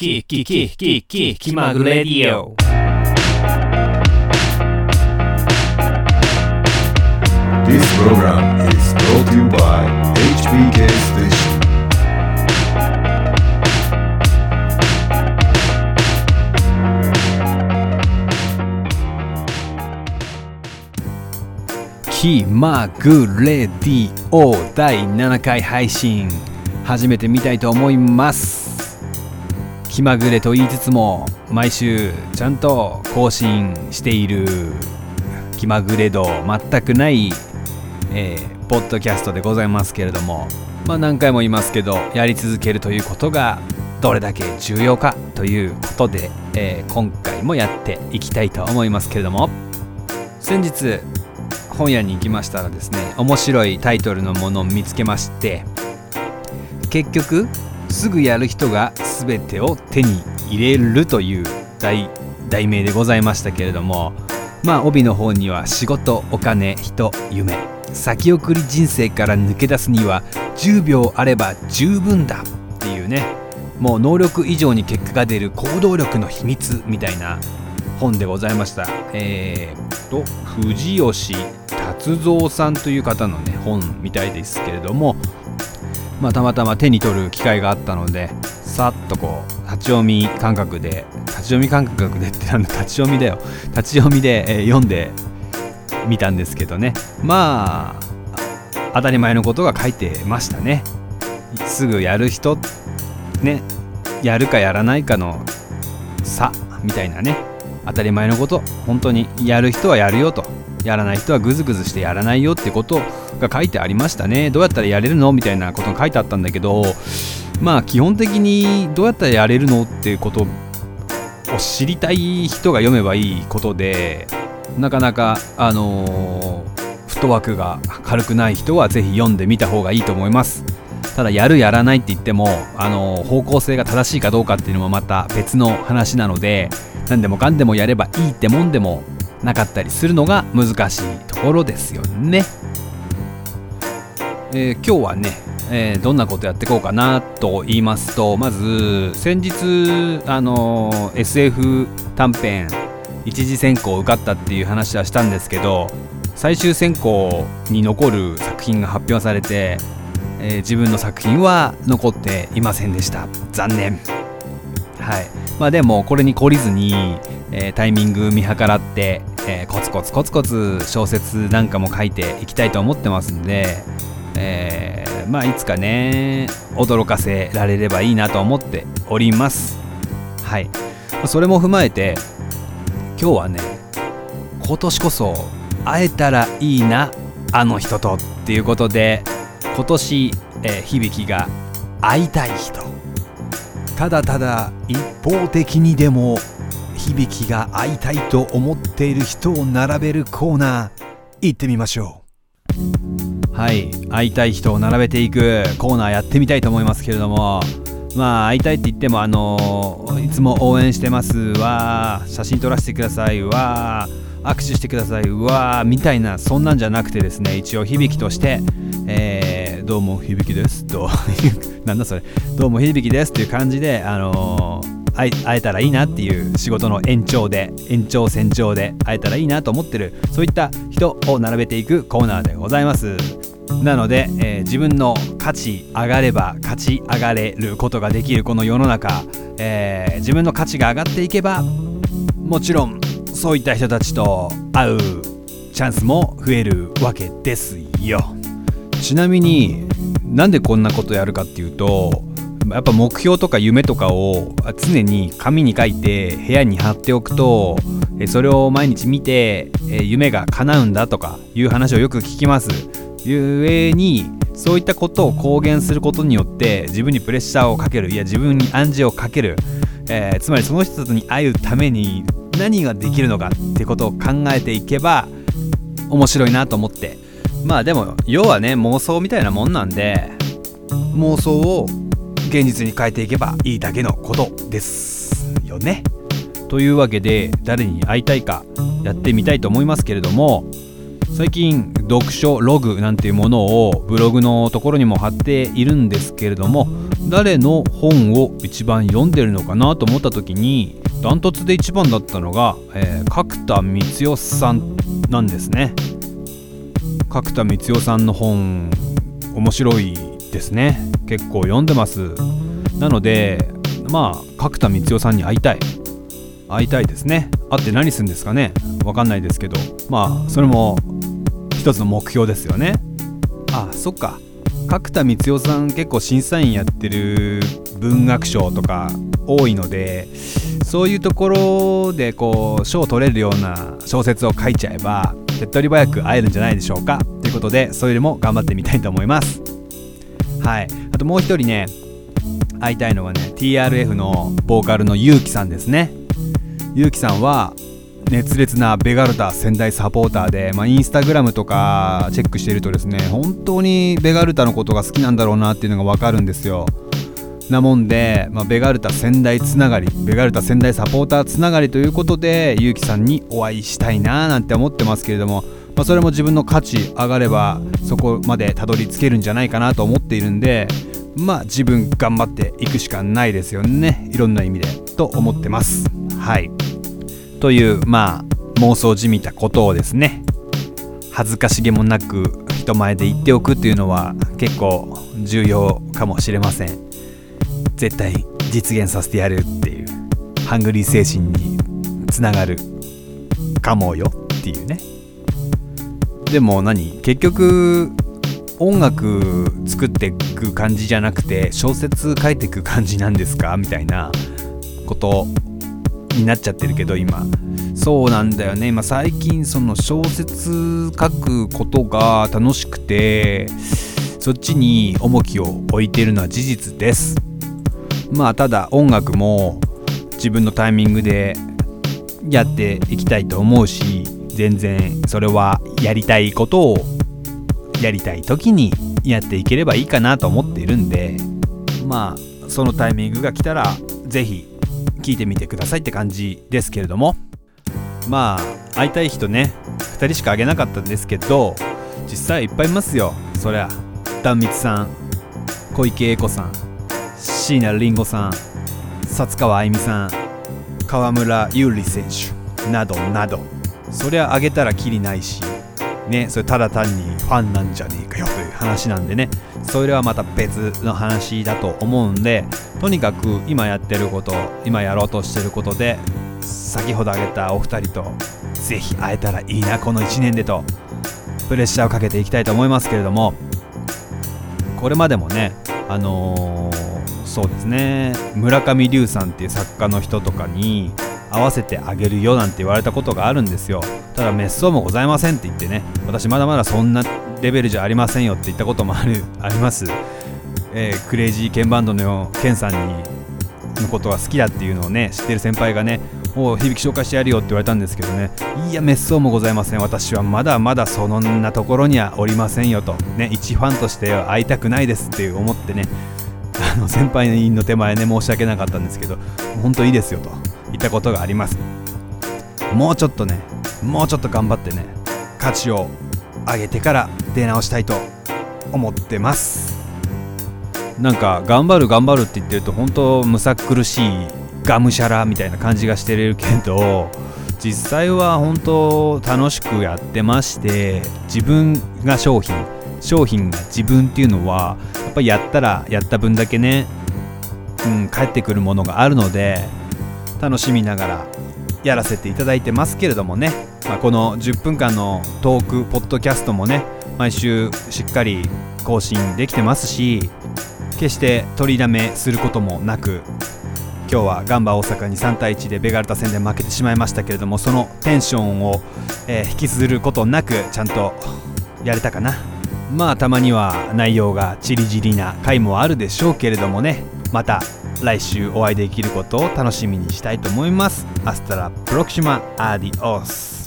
キーキーキキキキマグレディオキマグレディオ第7回配信始めてみたいと思います。気まぐれと言いつつも毎週ちゃんと更新している。気まぐれ度全くない、えーポッドキャストでございますけれどもまあ何回も言いますけどやり続けるということがどれだけ重要かということで、えー今回もやっていきたいと思いますけれども先日本屋に行きましたらですね面白いタイトルのものを見つけまして結局すぐやる人が全てを手に入れるという題題名でございましたけれどもまあ帯の方には仕事お金人夢。先送り人生から抜け出すには10秒あれば十分だ。っていうね。もう能力以上に結果が出る行動力の秘密みたいな本でございました。えー、と藤吉達三さんという方のね本みたいですけれどもまあたまたま手に取る機会があったのでさっとこう立ち読み感覚で立ち読み感覚でってなんだ立ち読みだよ。立ち読みで、え読んでみたんですけどね。まあ当たり前のことが書いてましたね。すぐやる人ねやるかやらないかの差みたいなね。当たり前のこと本当にやる人はやるよと。やらない人はグズグズしてやらないよってことが書いてありましたね。どうやったらやれるのみたいなことが書いてあったんだけどまあ基本的にどうやったらやれるのってことを知りたい人が読めばいいことでなかなかあのーフットワークが軽くない人はぜひ読んでみた方がいいと思います。ただやるやらないって言ってもあのー方向性が正しいかどうかっていうのもまた別の話なので何でもかんでもやればいいってもんでもなかったりするのが難しいところですよね、えー今日はね、えーどんなことやっていこうかなと言いますとまず先日あのー SF 短編一次選考受かったっていう話はしたんですけど最終選考に残る作品が発表されて、え自分の作品は残っていませんでした。残念。はい。まあでもこれに懲りずに、えータイミング見計らって、えーコツコツコツコツ小説なんかも書いていきたいと思ってますんで、えーまあいつかね驚かせられればいいなと思っております。はい。それも踏まえて今日はね今年こそ会えたらいいなあの人とっていうことで今年、えー響が会いたい人。ただただ一方的にでも響きが会いたいと思っている人を並べるコーナー行ってみましょう。はい会いたい人を並べていくコーナーやってみたいと思いますけれども。まあ会いたいって言ってもあのいつも応援してます。わ写真撮らせてください。わ握手してください。わみたいなそんなんじゃなくてですね一応響きとして、えーどうも響きです。となんだそれ。どうも響ですっていう感じであのー会えたらいいなっていう仕事の延長で延長線上で会えたらいいなと思ってるそういった人を並べていくコーナーでございます。なので、えー自分の価値上がれば勝ち上がれることができるこの世の中、えー自分の価値が上がっていけばもちろんそういった人たちと会うチャンスも増えるわけですよ。ちなみになんでこんなことやるかっていうとやっぱ目標とか夢とかを常に紙に書いて部屋に貼っておくとそれを毎日見て夢が叶うんだとかいう話をよく聞きます。ゆえにそういったことを公言することによって自分にプレッシャーをかけるいや自分に暗示をかける、えーつまりその人に会うために何ができるのかってことを考えていけば面白いなと思ってまあでも要はね妄想みたいなもんなんで妄想を現実に変えていけばいいだけのことですよね。というわけで誰に会いたいかやってみたいと思いますけれども最近読書ログなんていうものをブログのところにも貼っているんですけれども誰の本を一番読んでるのかなと思った時にダントツで一番だったのが、えー、角田光代さんなんですね角田光代さんの本面白いですね。結構読んでます。なのでまあ角田光代さんに会いたい。会いたいですね。会って何するんですかね。わかんないですけど。まあそれも一つの目標ですよね。あそっか。角田光代さん結構審査員やってる文学賞とか多いのでそういうところでこう賞を取れるような小説を書いちゃえば手っ取り早く会えるんじゃないでしょうか。ということでそれでも頑張ってみたいと思います。はい。あともう一人ね会いたいのはね TRF のボーカルのゆうきさんですね。ゆうきさんは熱烈なベガルタ仙台サポーターで、まあ、インスタグラムとかチェックしてるとですね本当にベガルタのことが好きなんだろうなっていうのが分かるんですよ。なもんで、まあ、ベガルタ仙台つながりベガルタ仙台サポーターつながりということでゆうきさんにお会いしたいななんて思ってますけれども、まあ、それも自分の価値上がればそこまでたどり着けるんじゃないかなと思っているんでまあ自分頑張っていくしかないですよね。いろんな意味でと思ってます。はい。というまあ妄想じみたことをですね。恥ずかしげもなく人前で言っておくっていうのは結構重要かもしれません。絶対実現させてやるっていうハングリー精神につながるかもよっていうね。でも何結局音楽作っていく感じじゃなくて小説書いていく感じなんですか？みたいなことになっちゃってるけど今。そうなんだよね。今最近その小説書くことが楽しくてそっちに重きを置いてるのは事実です。まあただ音楽も自分のタイミングでやっていきたいと思うし全然それはやりたいことをやりたい時にやっていければいいかなと思っているんでまあそのタイミングが来たら是非聞いてみてくださいって感じですけれども。まあ会いたい人ね2人しかあげなかったんですけど実際いっぱいいますよ。そりゃ壇蜜さん小池栄子さん。椎名林檎さん。薩川あゆみさん。河村優里選手。などなど。そりゃあげたらきりないし。ねそれただ単にファンなんじゃねえかよという話なんでね。それはまた別の話だと思うんでとにかく今やってること今やろうとしてることで先ほど挙げたお二人とぜひ会えたらいいなこの1年でとプレッシャーをかけていきたいと思いますけれどもこれまでもねあのー、そうですね。村上龍さんっていう作家の人とかに合わせてあげるよなんて言われたことがあるんですよ。ただ滅相もございませんって言ってね私まだまだそんなレベルじゃありませんよって言ったこともある あります、えー、クレイジーケンバンドのケンさんにのことが好きだっていうのをね知ってる先輩がねお響き紹介してやるよって言われたんですけどねいや滅相もございません。私はまだまだそんなところにはおりませんよと。ね一ファンとしては会いたくないですって思ってねあの先輩の手前ね申し訳なかったんですけど本当いいですよと言ったことがあります。もうちょっとねもうちょっと頑張ってね価値を上げてから出直したいと思ってます。なんか頑張る頑張るって言ってると本当むさ苦しいがむしゃらみたいな感じがしてるけど実際は本当楽しくやってまして自分が商品商品が自分っていうのはやっぱりやったらやった分だけね、うん、返ってくるものがあるので楽しみながらやらせていただいてますけれどもね、まあ、この10分間のトークポッドキャストもね毎週しっかり更新できてますし決して取りだめすることもなく今日はガンバ大阪に3対1でベガルタ戦で負けてしまいましたけれどもそのテンションを、えー、引きずることなくちゃんとやれたかな。まあたまには内容がチリジリな回もあるでしょうけれどもね。また来週お会いできることを楽しみにしたいと思います。アスタラプロクシマアディオス。